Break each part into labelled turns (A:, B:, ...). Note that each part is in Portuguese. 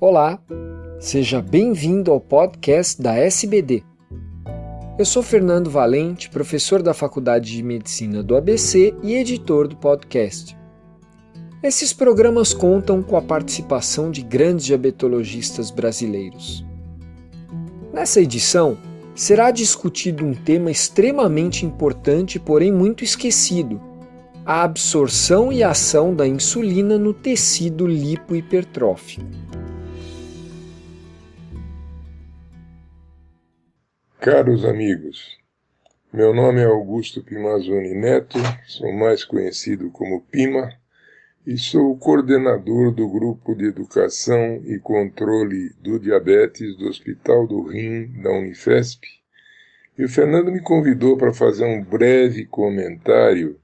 A: Olá, seja bem-vindo ao podcast da SBD. Eu sou Fernando Valente, professor da Faculdade de Medicina do ABC e editor do podcast. Esses programas contam com a participação de grandes diabetologistas brasileiros. Nessa edição, será discutido um tema extremamente importante, porém muito esquecido: a absorção e ação da insulina no tecido lipohipertrófico.
B: Caros amigos, meu nome é Augusto Pimazoni Neto, sou mais conhecido como Pima e sou coordenador do Grupo de Educação e Controle do Diabetes do Hospital do Rim da Unifesp. E o Fernando me convidou para fazer um breve comentário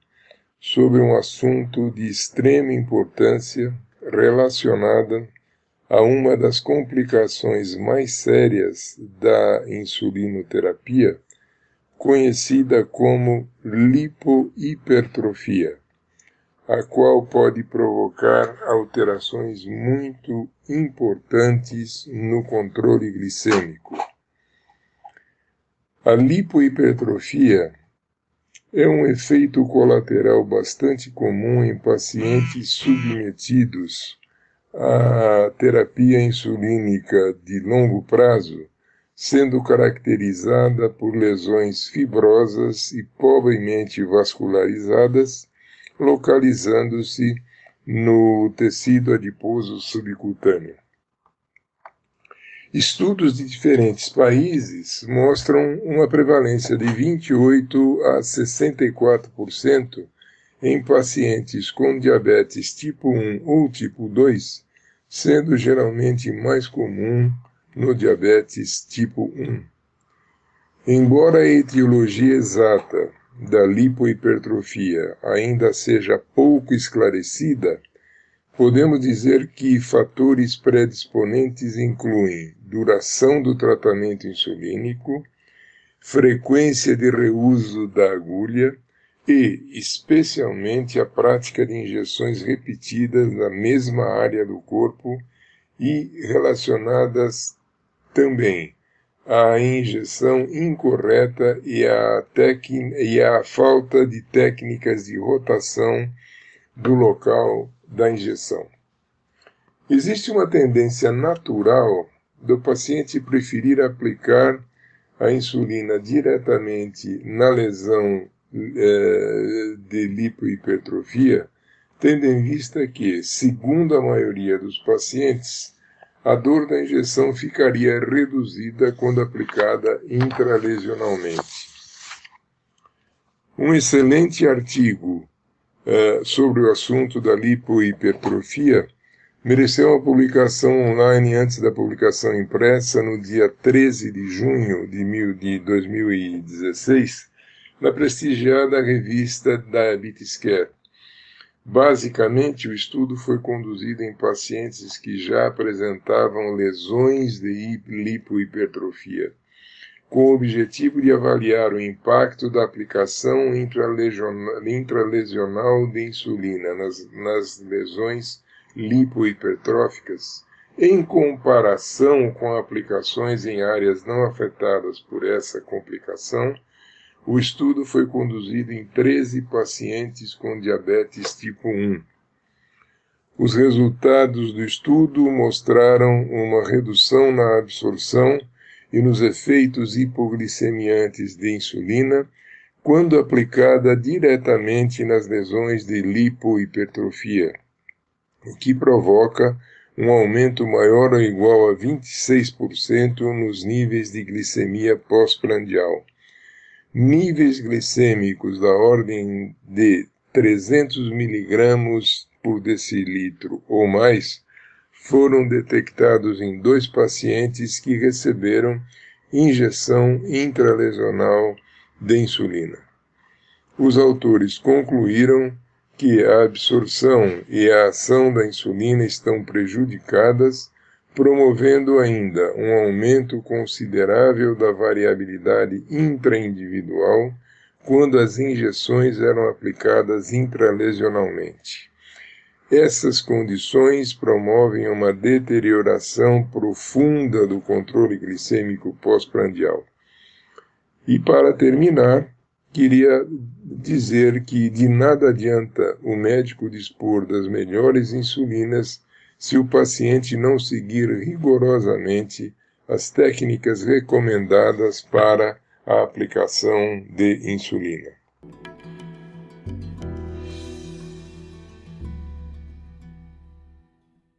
B: sobre um assunto de extrema importância relacionada a uma das complicações mais sérias da insulinoterapia, conhecida como lipohipertrofia, a qual pode provocar alterações muito importantes no controle glicêmico. A lipohipertrofia é um efeito colateral bastante comum em pacientes submetidos a terapia insulínica de longo prazo, sendo caracterizada por lesões fibrosas e pobremente vascularizadas, localizando-se no tecido adiposo subcutâneo. Estudos de diferentes países mostram uma prevalência de 28 a 64% em pacientes com diabetes tipo 1 ou tipo 2 sendo geralmente mais comum no diabetes tipo 1. Embora a etiologia exata da lipohipertrofia ainda seja pouco esclarecida, podemos dizer que fatores predisponentes incluem duração do tratamento insulínico, frequência de reuso da agulha, e, especialmente, a prática de injeções repetidas na mesma área do corpo e relacionadas também à injeção incorreta e à, e à falta de técnicas de rotação do local da injeção. Existe uma tendência natural do paciente preferir aplicar a insulina diretamente na lesão de lipohipertrofia, tendo em vista que, segundo a maioria dos pacientes, a dor da injeção ficaria reduzida quando aplicada intralesionalmente. Um excelente artigo uh, sobre o assunto da lipohipertrofia mereceu uma publicação online antes da publicação impressa no dia 13 de junho de 2016 na prestigiada revista Diabetes Care. Basicamente, o estudo foi conduzido em pacientes que já apresentavam lesões de lipohipertrofia, com o objetivo de avaliar o impacto da aplicação intralesional de insulina nas, nas lesões lipohipertróficas, em comparação com aplicações em áreas não afetadas por essa complicação o estudo foi conduzido em 13 pacientes com diabetes tipo 1. Os resultados do estudo mostraram uma redução na absorção e nos efeitos hipoglicemiantes de insulina quando aplicada diretamente nas lesões de lipohipertrofia, o que provoca um aumento maior ou igual a 26% nos níveis de glicemia pós-prandial níveis glicêmicos da ordem de 300 miligramas por decilitro ou mais foram detectados em dois pacientes que receberam injeção intralesional de insulina. Os autores concluíram que a absorção e a ação da insulina estão prejudicadas promovendo ainda um aumento considerável da variabilidade intraindividual quando as injeções eram aplicadas intralesionalmente. essas condições promovem uma deterioração profunda do controle glicêmico pós-prandial. E para terminar, queria dizer que de nada adianta o médico dispor das melhores insulinas se o paciente não seguir rigorosamente as técnicas recomendadas para a aplicação de insulina.